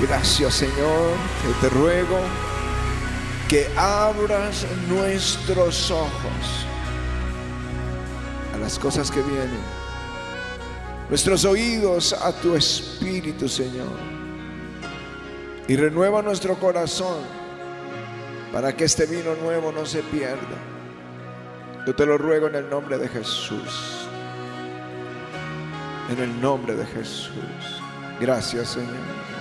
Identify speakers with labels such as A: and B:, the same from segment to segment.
A: Gracias Señor, te ruego que abras nuestros ojos a las cosas que vienen, nuestros oídos a tu espíritu Señor, y renueva nuestro corazón para que este vino nuevo no se pierda. Yo te lo ruego en el nombre de Jesús. En el nombre de Jesús. Gracias Señor.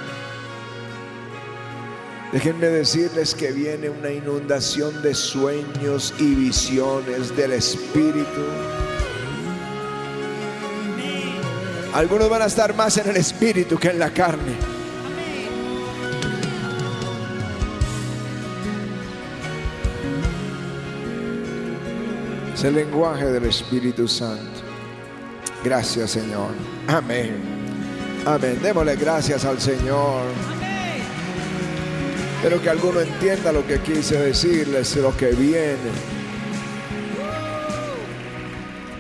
A: Déjenme decirles que viene una inundación de sueños y visiones del Espíritu. Algunos van a estar más en el Espíritu que en la carne. Es el lenguaje del Espíritu Santo. Gracias Señor. Amén. Amén. Démosle gracias al Señor. Espero que alguno entienda lo que quise decirles, lo que viene.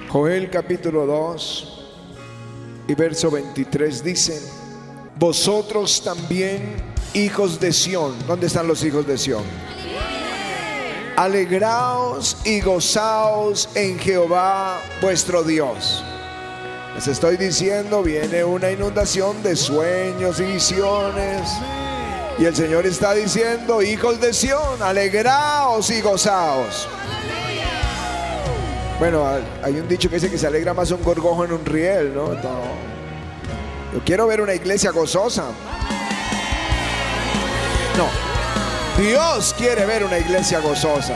A: Joel capítulo 2 y verso 23 dice, vosotros también hijos de Sión, ¿dónde están los hijos de Sión? Alegraos y gozaos en Jehová vuestro Dios. Les estoy diciendo, viene una inundación de sueños y visiones y el Señor está diciendo, hijos de Sión, alegraos y gozaos. Bueno, hay un dicho que dice que se alegra más un gorgojo en un riel, ¿no? Yo quiero ver una iglesia gozosa. No, Dios quiere ver una iglesia gozosa.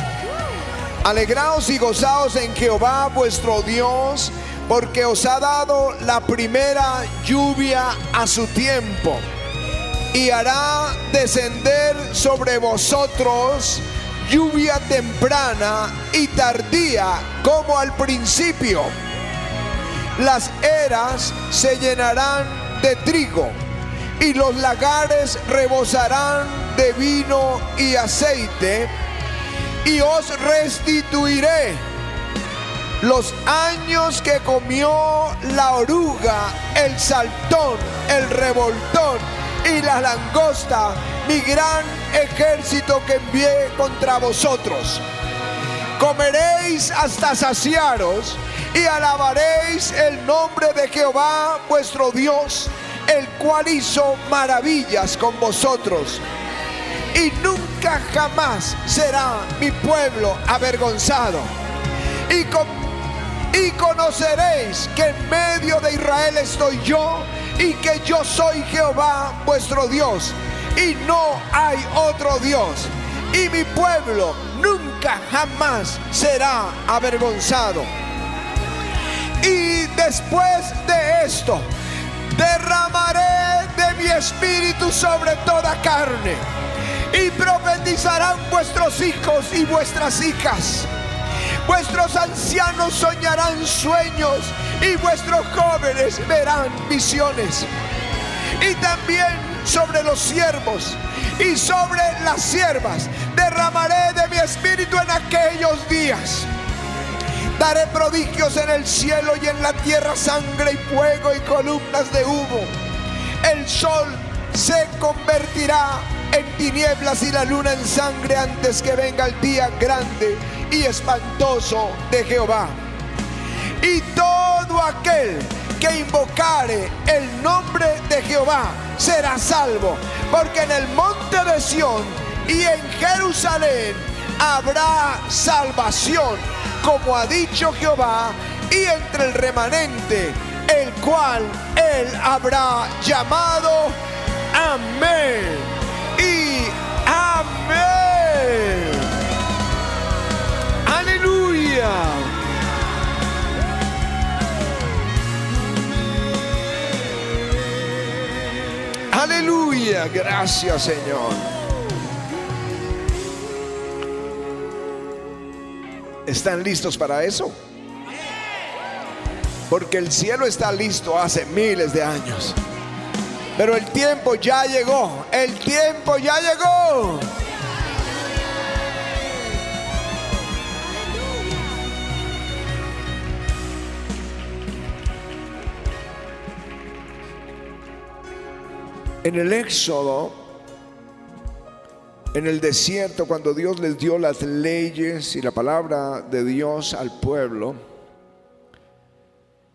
A: Alegraos y gozaos en Jehová vuestro Dios, porque os ha dado la primera lluvia a su tiempo y hará descender sobre vosotros lluvia temprana y tardía como al principio. Las eras se llenarán de trigo y los lagares rebosarán de vino y aceite y os restituiré los años que comió la oruga, el saltón, el revoltón y la langosta, mi gran ejército que envié contra vosotros. Comeréis hasta saciaros y alabaréis el nombre de Jehová vuestro Dios, el cual hizo maravillas con vosotros. Y nunca jamás será mi pueblo avergonzado. Y, y conoceréis que en medio de Israel estoy yo y que yo soy Jehová vuestro Dios y no hay otro Dios. Y mi pueblo nunca jamás será avergonzado. Y después de esto, derramaré de mi espíritu sobre toda carne. Y profetizarán vuestros hijos y vuestras hijas. Vuestros ancianos soñarán sueños y vuestros jóvenes verán visiones. Y también sobre los siervos y sobre las siervas derramaré de mi espíritu en aquellos días. Daré prodigios en el cielo y en la tierra, sangre y fuego y columnas de humo. El sol se convertirá en tinieblas y la luna en sangre antes que venga el día grande y espantoso de Jehová. Y todo aquel que invocare el nombre de Jehová será salvo, porque en el monte de Sión y en Jerusalén habrá salvación, como ha dicho Jehová, y entre el remanente, el cual él habrá llamado. Amén. Y amén. Aleluya. Aleluya, gracias Señor. ¿Están listos para eso? Porque el cielo está listo hace miles de años. Pero el tiempo ya llegó. El tiempo ya llegó. En el Éxodo, en el desierto, cuando Dios les dio las leyes y la palabra de Dios al pueblo,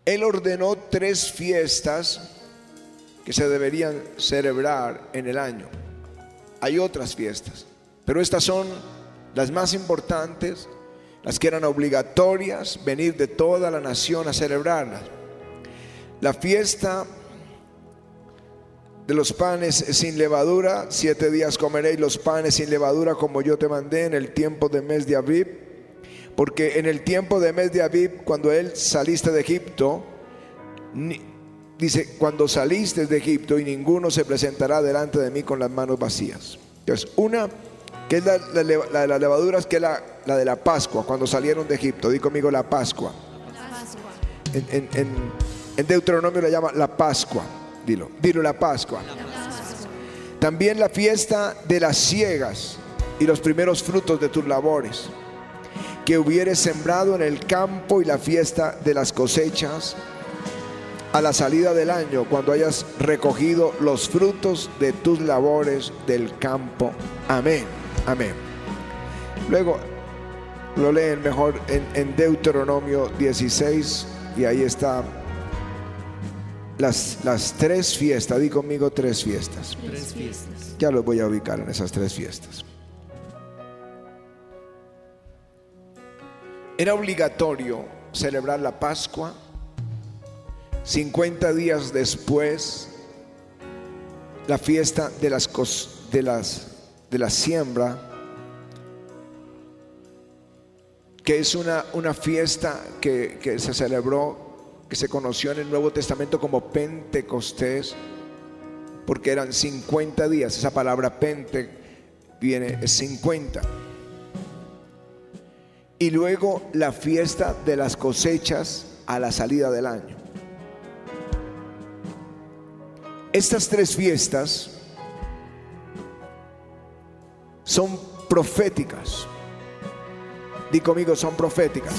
A: Él ordenó tres fiestas que se deberían celebrar en el año. Hay otras fiestas, pero estas son las más importantes, las que eran obligatorias, venir de toda la nación a celebrarlas. La fiesta de los panes sin levadura, siete días comeréis los panes sin levadura como yo te mandé en el tiempo de mes de Abib, porque en el tiempo de mes de Abib, cuando él saliste de Egipto, dice, cuando saliste de Egipto y ninguno se presentará delante de mí con las manos vacías. Entonces, una que es la, de las levaduras, que es la, de la Pascua, cuando salieron de Egipto, di conmigo la Pascua. En, en Deuteronomio le llama la Pascua. Dilo, dilo la Pascua. También la fiesta de las ciegas y los primeros frutos de tus labores, que hubieres sembrado en el campo y la fiesta de las cosechas a la salida del año, cuando hayas recogido los frutos de tus labores del campo. Amén, amén. Luego lo leen mejor en, en Deuteronomio 16 y ahí está las, las tres fiestas, di conmigo tres fiestas. Tres fiestas. Ya los voy a ubicar en esas tres fiestas. Era obligatorio celebrar la Pascua. 50 días después, la fiesta de las, de las de la siembra, que es una, una fiesta que, que se celebró que se conoció en el Nuevo Testamento como Pentecostés, porque eran 50 días. Esa palabra pente viene es 50. Y luego la fiesta de las cosechas a la salida del año. Estas tres fiestas son proféticas. Di conmigo, son proféticas.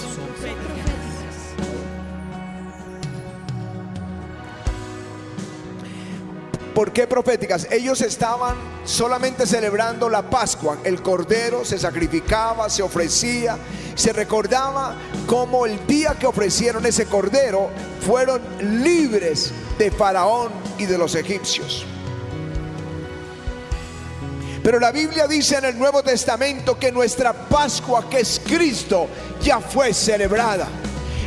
A: ¿Por qué proféticas? Ellos estaban solamente celebrando la Pascua. El cordero se sacrificaba, se ofrecía, se recordaba como el día que ofrecieron ese cordero fueron libres de Faraón y de los egipcios. Pero la Biblia dice en el Nuevo Testamento que nuestra Pascua, que es Cristo, ya fue celebrada.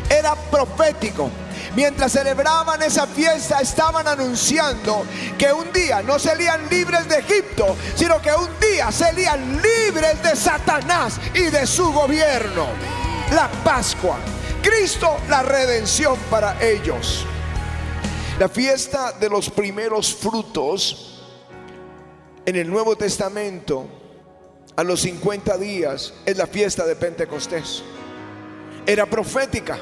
A: Era profético. Mientras celebraban esa fiesta estaban anunciando que un día no serían libres de Egipto, sino que un día serían libres de Satanás y de su gobierno. La Pascua. Cristo la redención para ellos. La fiesta de los primeros frutos en el Nuevo Testamento a los 50 días es la fiesta de Pentecostés. Era profética.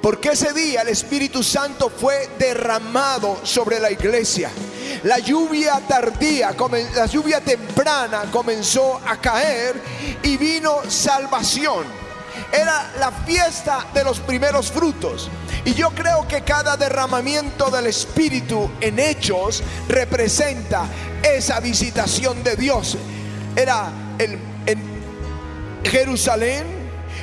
A: Porque ese día el Espíritu Santo fue derramado sobre la iglesia. La lluvia tardía, la lluvia temprana comenzó a caer y vino salvación. Era la fiesta de los primeros frutos. Y yo creo que cada derramamiento del Espíritu en hechos representa esa visitación de Dios. Era en Jerusalén,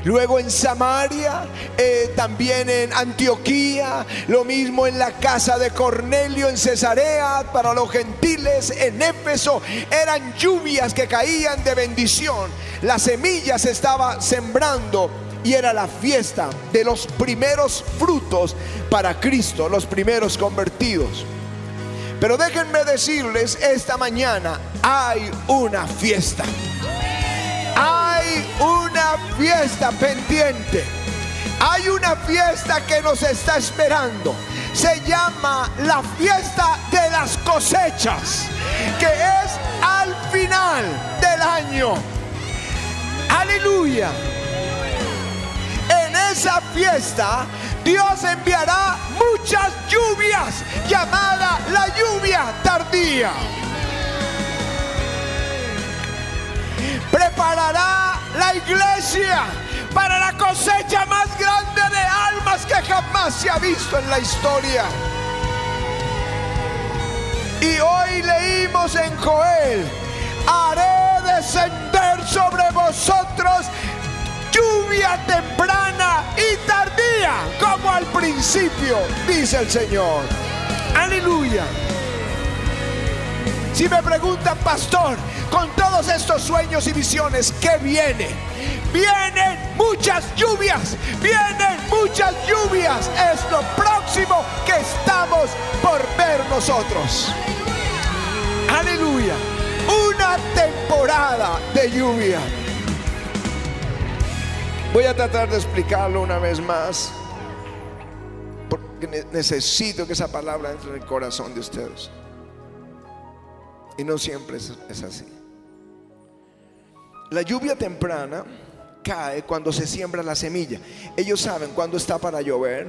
A: luego en Samaria, eh, también en Antioquía, lo mismo en la casa de Cornelio en Cesarea para los gentiles, en Éfeso, eran lluvias que caían de bendición. La semilla se estaba sembrando y era la fiesta de los primeros frutos para Cristo, los primeros convertidos. Pero déjenme decirles, esta mañana hay una fiesta fiesta pendiente. Hay una fiesta que nos está esperando. Se llama la fiesta de las cosechas, que es al final del año. Aleluya. En esa fiesta Dios enviará muchas lluvias, llamada la lluvia tardía. Preparará la iglesia para la cosecha más grande de almas que jamás se ha visto en la historia. Y hoy leímos en Joel, haré descender sobre vosotros lluvia temprana y tardía, como al principio, dice el Señor. Aleluya. Si me preguntan, pastor, con todos estos sueños y visiones, ¿qué viene? Vienen muchas lluvias, vienen muchas lluvias. Es lo próximo que estamos por ver nosotros. Aleluya. Una temporada de lluvia. Voy a tratar de explicarlo una vez más, porque necesito que esa palabra entre en el corazón de ustedes. Y no siempre es, así. La lluvia temprana cae cuando se siembra la semilla. Ellos saben cuándo está para llover.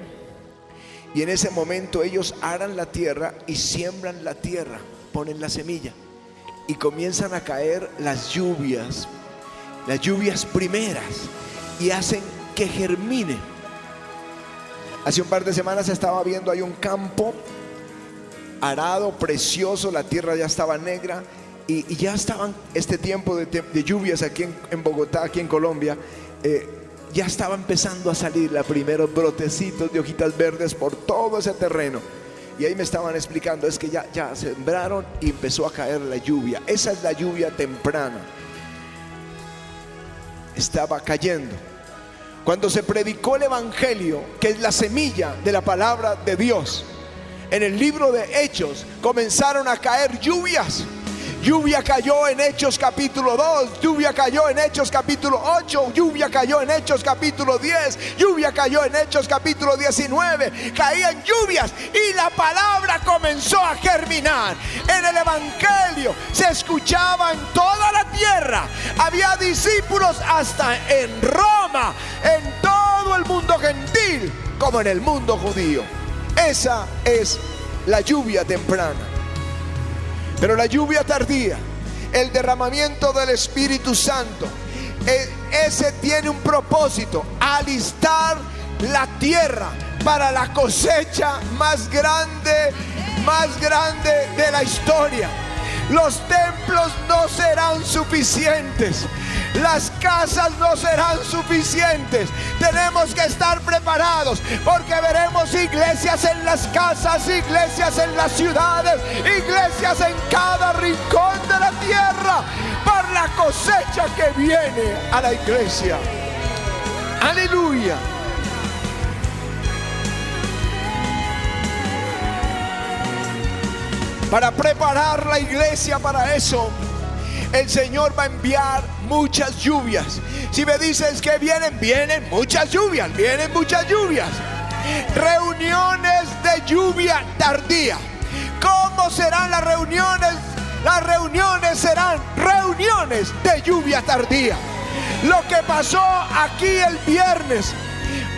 A: Y en ese momento ellos aran la tierra y siembran la tierra, ponen la semilla. Y comienzan a caer las lluvias, las lluvias primeras y hacen que germine. Hace un par de semanas estaba viendo hay un campo arado, precioso, la tierra ya estaba negra y, ya estaban este tiempo de, lluvias aquí en, Bogotá, aquí en Colombia, eh, ya estaba empezando a salir los primeros brotecitos de hojitas verdes por todo ese terreno. Y ahí me estaban explicando, es que ya, ya sembraron y empezó a caer la lluvia. Esa es la lluvia temprana estaba cayendo. Cuando se predicó el Evangelio, que es la semilla de la palabra de Dios, en el libro de Hechos comenzaron a caer lluvias Lluvia cayó en Hechos capítulo 2, lluvia cayó en Hechos capítulo 8, lluvia cayó en Hechos capítulo 10, lluvia cayó en Hechos capítulo 19. Caían lluvias y la palabra comenzó a germinar. En el Evangelio se escuchaba en toda la tierra. Había discípulos hasta en Roma, en todo el mundo gentil, como en el mundo judío. Esa es la lluvia temprana. Pero la lluvia tardía, el derramamiento del Espíritu Santo, e, ese tiene un propósito, alistar la tierra para la cosecha más grande, más grande de la historia. Los templos no serán suficientes. Las casas no serán suficientes. Tenemos que estar preparados porque veremos iglesias en las casas, iglesias en las ciudades, iglesias en cada rincón de la tierra por la cosecha que viene a la iglesia. Aleluya. Para preparar la iglesia para eso, el Señor va a enviar muchas lluvias. Si me dices que vienen, vienen muchas lluvias, vienen muchas lluvias. Reuniones de lluvia tardía. ¿Cómo serán las reuniones? Las reuniones serán reuniones de lluvia tardía. Lo que pasó aquí el viernes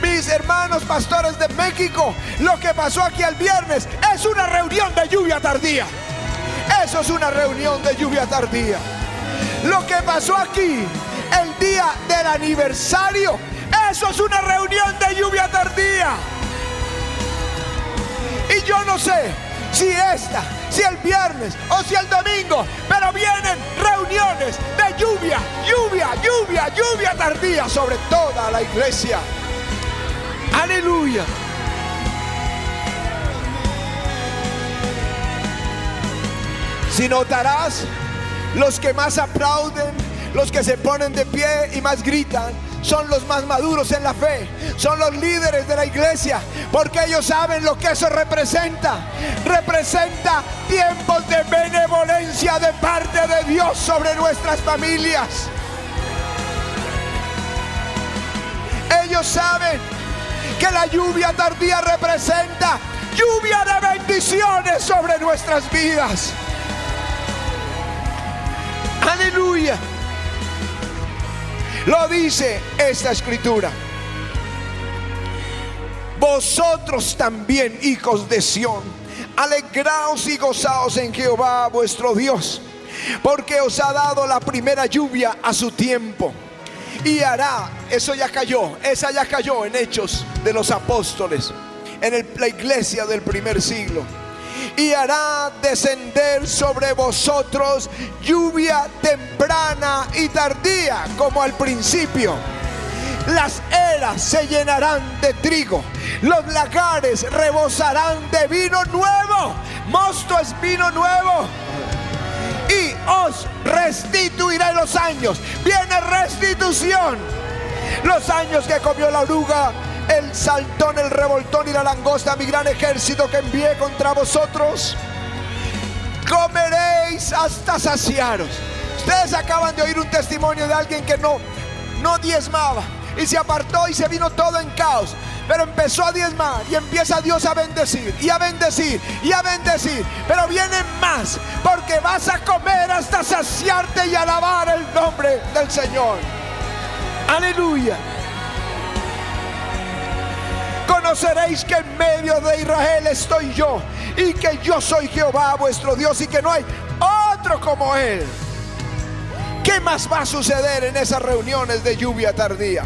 A: mis hermanos pastores de México, lo que pasó aquí el viernes es una reunión de lluvia tardía. Eso es una reunión de lluvia tardía. Lo que pasó aquí el día del aniversario, eso es una reunión de lluvia tardía. Y yo no sé si esta, si el viernes o si el domingo, pero vienen reuniones de lluvia, lluvia, lluvia, lluvia tardía sobre toda la iglesia. Aleluya. Si notarás, los que más aplauden, los que se ponen de pie y más gritan, son los más maduros en la fe, son los líderes de la iglesia, porque ellos saben lo que eso representa. Representa tiempos de benevolencia de parte de Dios sobre nuestras familias. Ellos saben que la lluvia tardía representa lluvia de bendiciones sobre nuestras vidas. Aleluya. Lo dice esta escritura. Vosotros también, hijos de Sión, alegraos y gozaos en Jehová vuestro Dios, porque os ha dado la primera lluvia a su tiempo. Y hará, eso ya cayó, esa ya cayó en hechos de los apóstoles, en la iglesia del primer siglo. Y hará descender sobre vosotros lluvia temprana y tardía como al principio. Las eras se llenarán de trigo, los lagares rebosarán de vino nuevo. Mosto es vino nuevo. Y os restituiré los años. Viene restitución. Los años que comió la oruga, el saltón, el revoltón y la langosta, mi gran ejército que envié contra vosotros. Comeréis hasta saciaros. Ustedes acaban de oír un testimonio de alguien que no, no diezmaba y se apartó y se vino todo en caos. Pero empezó a diezmar y empieza Dios a bendecir y a bendecir y a bendecir. Pero vienen más porque vas a comer hasta saciarte y alabar el nombre del Señor. Aleluya. Conoceréis que en medio de Israel estoy yo y que yo soy Jehová vuestro Dios y que no hay otro como Él. ¿Qué más va a suceder en esas reuniones de lluvia tardía?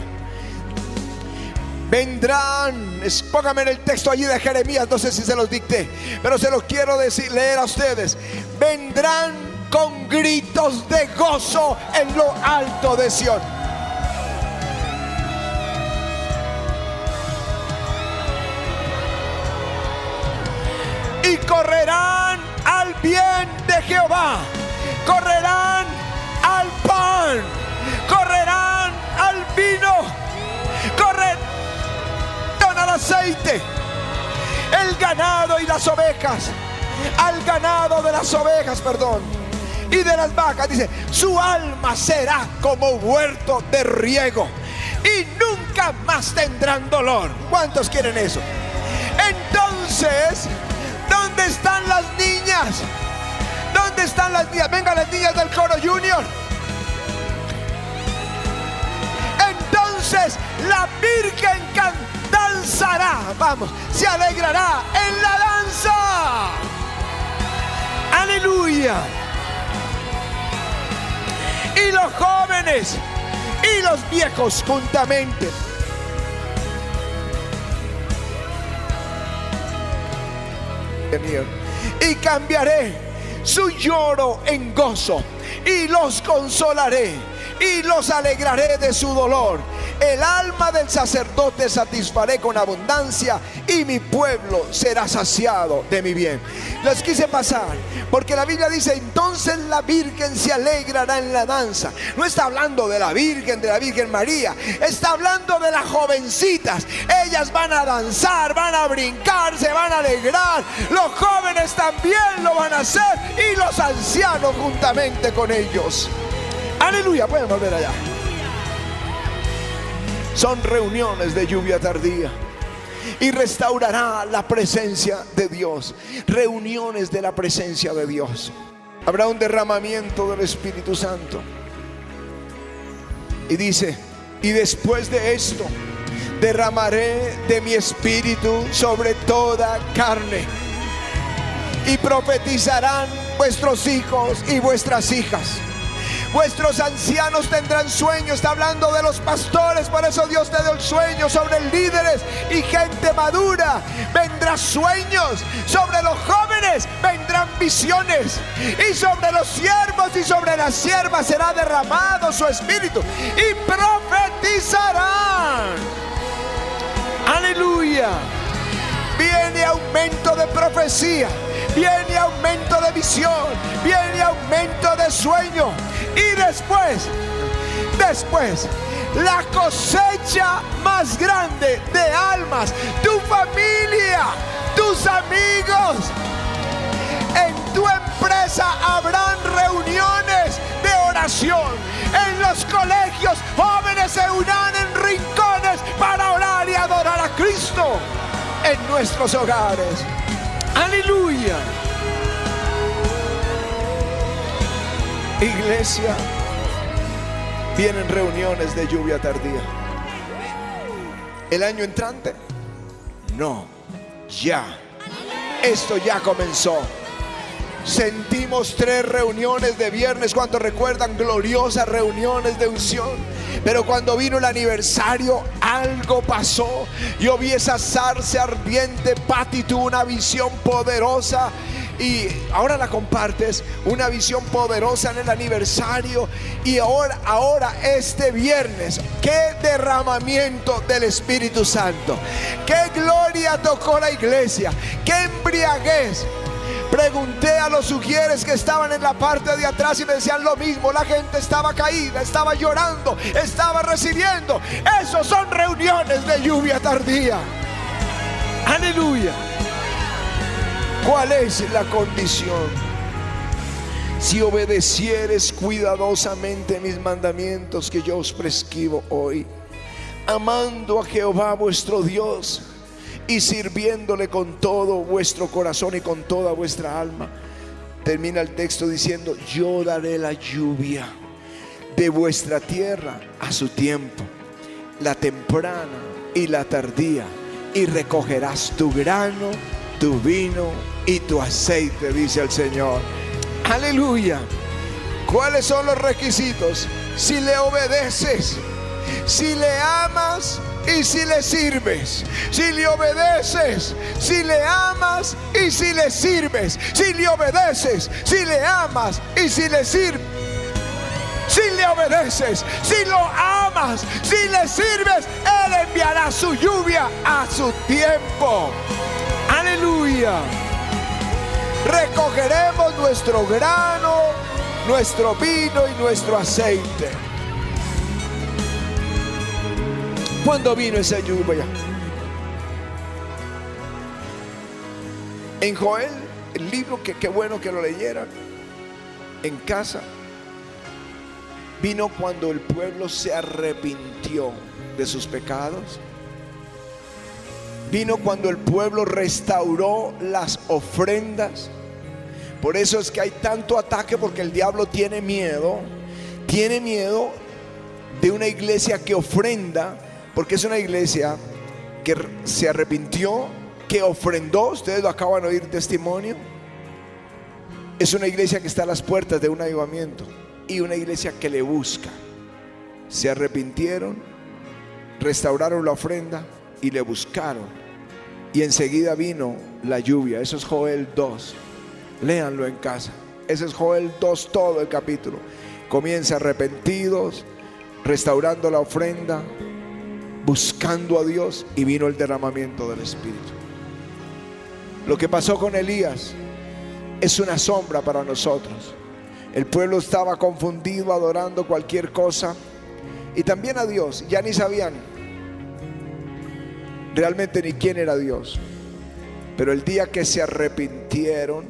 A: vendrán, póngame en el texto allí de Jeremías, no sé si se los dicté, pero se los quiero decir, leer a ustedes, vendrán con gritos de gozo en lo alto de Sion. Y correrán al bien de Jehová, correrán al pan, correrán al vino, correrán al aceite, el ganado y las ovejas, al ganado de las ovejas, perdón, y de las vacas. Dice, su alma será como huerto de riego y nunca más tendrán dolor. ¿Cuántos quieren eso? Entonces, ¿dónde están las niñas? ¿Dónde están las niñas? Venga las niñas del coro junior. Entonces la Virgen danzará, vamos, se alegrará en la danza. Aleluya. Y los jóvenes y los viejos juntamente. Y cambiaré su lloro en gozo y los consolaré y los alegraré de su dolor el alma del sacerdote satisfaré con abundancia y mi pueblo será saciado de mi bien. Les quise pasar porque la Biblia dice, entonces la Virgen se alegrará en la danza. No está hablando de la Virgen, de la Virgen María, está hablando de las jovencitas. Ellas van a danzar, van a brincar, se van a alegrar. Los jóvenes también lo van a hacer y los ancianos juntamente con ellos. Aleluya, pueden volver allá. Son reuniones de lluvia tardía. Y restaurará la presencia de Dios. Reuniones de la presencia de Dios. Habrá un derramamiento del Espíritu Santo. Y dice, y después de esto, derramaré de mi espíritu sobre toda carne. Y profetizarán vuestros hijos y vuestras hijas Vuestros ancianos tendrán sueños. Está hablando de los pastores. Por eso Dios te dio el sueño sobre líderes y gente madura. Vendrán sueños. Sobre los jóvenes vendrán visiones. Y sobre los siervos y sobre las siervas será derramado su espíritu. Y profetizarán. Aleluya. Viene aumento de profecía viene aumento de visión, viene aumento de sueño. Y después, después, la cosecha más grande de almas, tu familia, tus amigos. En tu empresa habrán reuniones de oración. En los colegios jóvenes se unirán en rincones para orar y adorar a Cristo. En nuestros hogares. Aleluya. Iglesia, vienen reuniones de lluvia tardía. ¿El año entrante? No, ya. Esto ya comenzó. Sentimos tres reuniones de viernes, cuando recuerdan gloriosas reuniones de unción Pero cuando vino el aniversario, algo pasó. Yo vi esa zarza ardiente. Patti tuvo una visión poderosa y ahora la compartes, una visión poderosa en el aniversario y ahora, ahora este viernes, qué derramamiento del Espíritu Santo, qué gloria tocó la iglesia, qué embriaguez. Pregunté a los sugieres que estaban en la parte de atrás y me decían lo mismo. La gente estaba caída, estaba llorando, estaba recibiendo. Esos son reuniones de lluvia tardía. Aleluya. ¿Cuál es la condición? Si obedecieres cuidadosamente mis mandamientos que yo os prescribo hoy, amando a Jehová vuestro Dios y sirviéndole con todo vuestro corazón y con toda vuestra alma. Termina el texto diciendo, yo daré la lluvia de vuestra tierra a su tiempo, la temprana y la tardía, y recogerás tu grano tu vino y tu aceite, dice el Señor. Aleluya. ¿Cuáles son los requisitos? Si le obedeces, si le amas y si le sirves. Si le obedeces, si le amas y si le sirves. Si le obedeces, si le amas y si le sirves. Si le obedeces, si lo amas, si le sirves, Él enviará su lluvia a su tiempo. Aleluya. Recogeremos nuestro grano, nuestro vino y nuestro aceite. ¿Cuándo vino esa lluvia? En Joel, el libro que qué bueno que lo leyeran en casa, vino cuando el pueblo se arrepintió de sus pecados Vino cuando el pueblo restauró las ofrendas. Por eso es que hay tanto ataque porque el diablo tiene miedo. Tiene miedo de una iglesia que ofrenda, porque es una iglesia que se arrepintió, que ofrendó. Ustedes lo acaban de oír testimonio. Es una iglesia que está a las puertas de un avivamiento y una iglesia que le busca. Se arrepintieron, restauraron la ofrenda y le buscaron y enseguida vino la lluvia. Eso es Joel 2. Léanlo en casa. Ese es Joel 2 todo el capítulo. Comienza arrepentidos, restaurando la ofrenda, buscando a Dios y vino el derramamiento del Espíritu. Lo que pasó con Elías es una sombra para nosotros. El pueblo estaba confundido adorando cualquier cosa y también a Dios. Ya ni sabían realmente ni quién era Dios. Pero el día que se arrepintieron,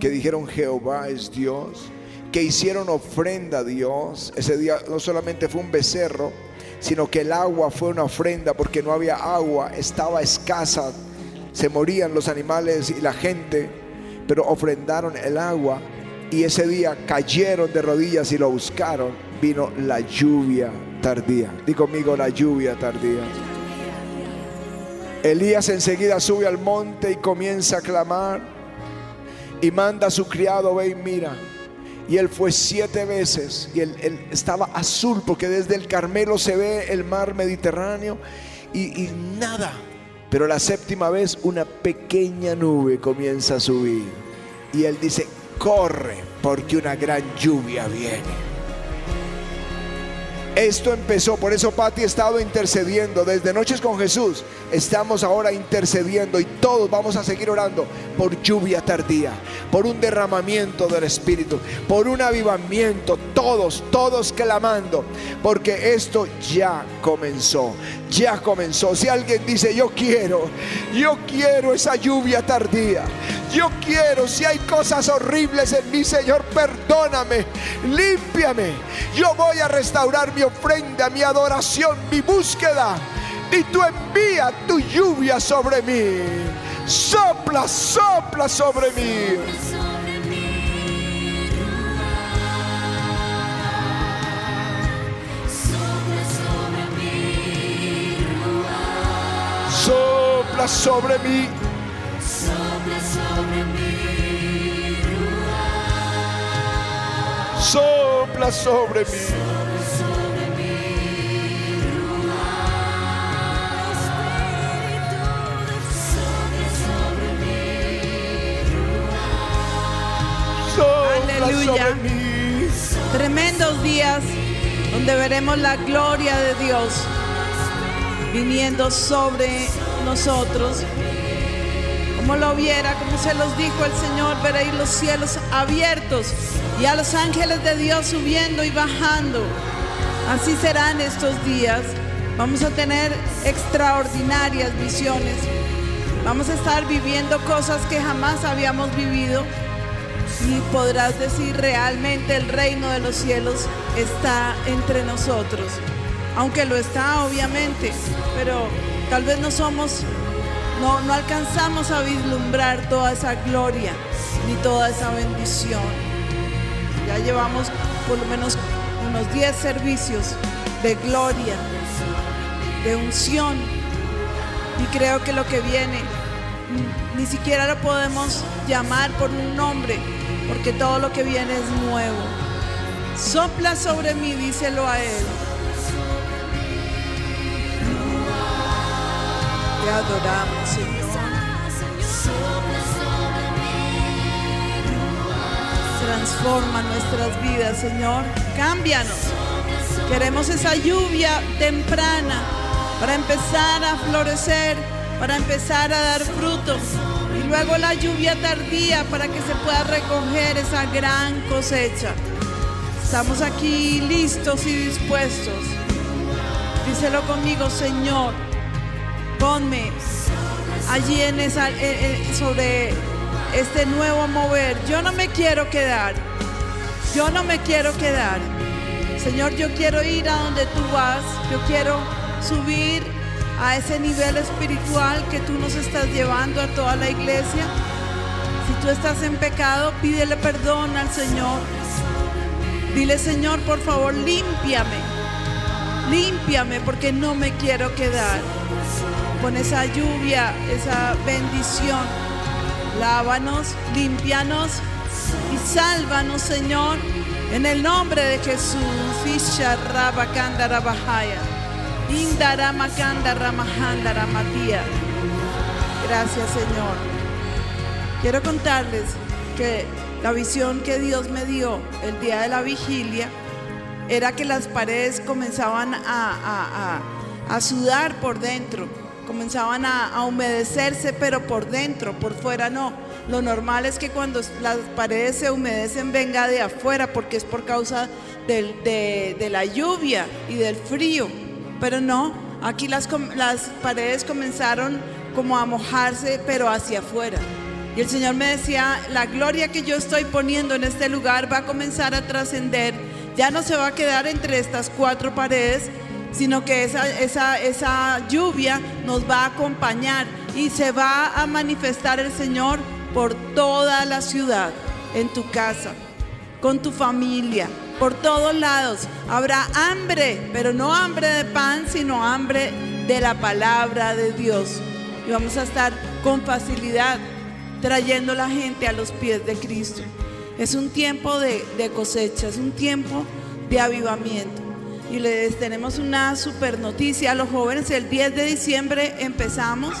A: que dijeron Jehová es Dios, que hicieron ofrenda a Dios, ese día no solamente fue un becerro, sino que el agua fue una ofrenda porque no había agua, estaba escasa, se morían los animales y la gente, pero ofrendaron el agua y ese día cayeron de rodillas y lo buscaron, vino la lluvia tardía. Di conmigo la lluvia tardía. Elías enseguida sube al monte y comienza a clamar y manda a su criado, ve y mira. Y él fue siete veces y él, estaba azul porque desde el Carmelo se ve el mar Mediterráneo y, nada. Pero la séptima vez una pequeña nube comienza a subir y él dice, corre porque una gran lluvia viene. Esto empezó, por eso Patti ha estado intercediendo desde Noches con Jesús. Estamos ahora intercediendo y todos vamos a seguir orando por lluvia tardía, por un derramamiento del Espíritu, por un avivamiento, todos, todos clamando, porque esto ya comenzó, ya comenzó. Si alguien dice, yo quiero, yo quiero esa lluvia tardía, yo quiero, si hay cosas horribles en mí, Señor, perdóname, límpiame, yo voy a restaurar mi ofrenda, mi adoración, mi búsqueda. Y tú envía tu lluvia sobre mí. Sopla, sopla sobre mí. Sopla sobre mí. sopla sobre mí. Aleluya.
B: Tremendos días donde veremos la gloria de Dios viniendo sobre nosotros. Como lo viera, como se los dijo el Señor, veréis los cielos abiertos y a los ángeles de Dios subiendo y bajando. Así serán estos días. Vamos a tener extraordinarias visiones. Vamos a estar viviendo cosas que jamás habíamos vivido. Y podrás decir realmente el reino de los cielos está entre nosotros. Aunque lo está obviamente, pero tal vez no somos, no, no alcanzamos a vislumbrar toda esa gloria ni toda esa bendición. Ya llevamos por lo menos unos 10 servicios de gloria, de unción. Y creo que lo que viene ni siquiera lo podemos llamar por un nombre, porque todo lo que viene es nuevo. Sopla sobre mí, díselo a Él. Adoramos, Señor. Transforma nuestras vidas, Señor. Cámbianos. Queremos esa lluvia temprana para empezar a florecer, para empezar a dar frutos. Y luego la lluvia tardía para que se pueda recoger esa gran cosecha. Estamos aquí listos y dispuestos. Díselo conmigo, Señor. Ponme allí en esa, sobre este nuevo mover. Yo no me quiero quedar. Yo no me quiero quedar. Señor, yo quiero ir a donde tú vas. Yo quiero subir a ese nivel espiritual que tú nos estás llevando a toda la iglesia. Si tú estás en pecado, pídele perdón al Señor. Dile, Señor, por favor, límpiame. Límpiame porque no me quiero quedar con esa lluvia, esa bendición. Lávanos, límpianos y sálvanos, Señor, en el nombre de Jesús. Isha Rabakanda Rabahaya. Indaramakanda Ramahanda. Gracias, Señor. Quiero contarles que la visión que Dios me dio el día de la vigilia era que las paredes comenzaban a sudar por dentro comenzaban a, humedecerse, pero por dentro, por fuera no. Lo normal es que cuando las paredes se humedecen venga de afuera, porque es por causa de, la lluvia y del frío. Pero no, aquí las, las paredes comenzaron como a mojarse, pero hacia afuera. Y el Señor me decía, la gloria que yo estoy poniendo en este lugar va a comenzar a trascender. Ya no se va a quedar entre estas cuatro paredes, sino que esa, esa, esa lluvia nos va a acompañar y se va a manifestar el Señor por toda la ciudad, en tu casa, con tu familia, por todos lados. Habrá hambre, pero no hambre de pan, sino hambre de la palabra de Dios. Y vamos a estar con facilidad trayendo la gente a los pies de Cristo. Es un tiempo de, de cosecha, es un tiempo de avivamiento. Y les tenemos una super noticia a los jóvenes. El 10 de diciembre empezamos.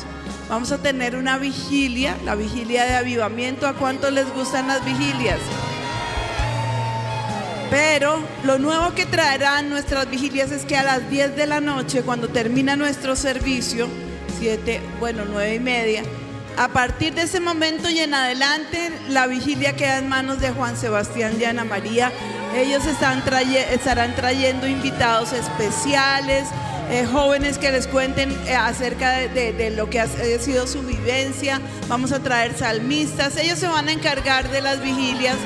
B: Vamos a tener una vigilia, la vigilia de avivamiento. ¿A cuántos les gustan las vigilias? Pero lo nuevo que traerán nuestras vigilias es que a las 10 de la noche, cuando termina nuestro servicio, 7, bueno, 9 y media, a partir de ese momento y en adelante, la vigilia queda en manos de Juan Sebastián y Ana María. Ellos estarán trayendo invitados especiales, eh, jóvenes que les cuenten eh, acerca de, lo que ha, sido su vivencia. Vamos a traer salmistas. Ellos se van a encargar de las vigilias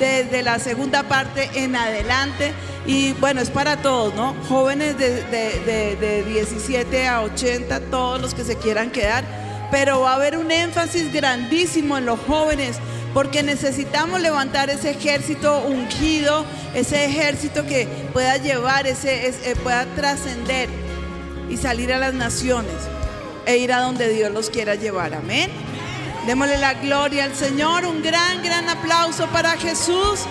B: desde la segunda parte en adelante. Y bueno, es para todos, ¿no? Jóvenes de 17 a 80, todos los que se quieran quedar pero va a haber un énfasis grandísimo en los jóvenes porque necesitamos levantar ese ejército ungido, ese ejército que pueda llevar, ese, eh, pueda trascender y salir a las naciones e ir a donde Dios los quiera llevar. Amén. Démosle la gloria al Señor, un gran, gran aplauso para Jesús.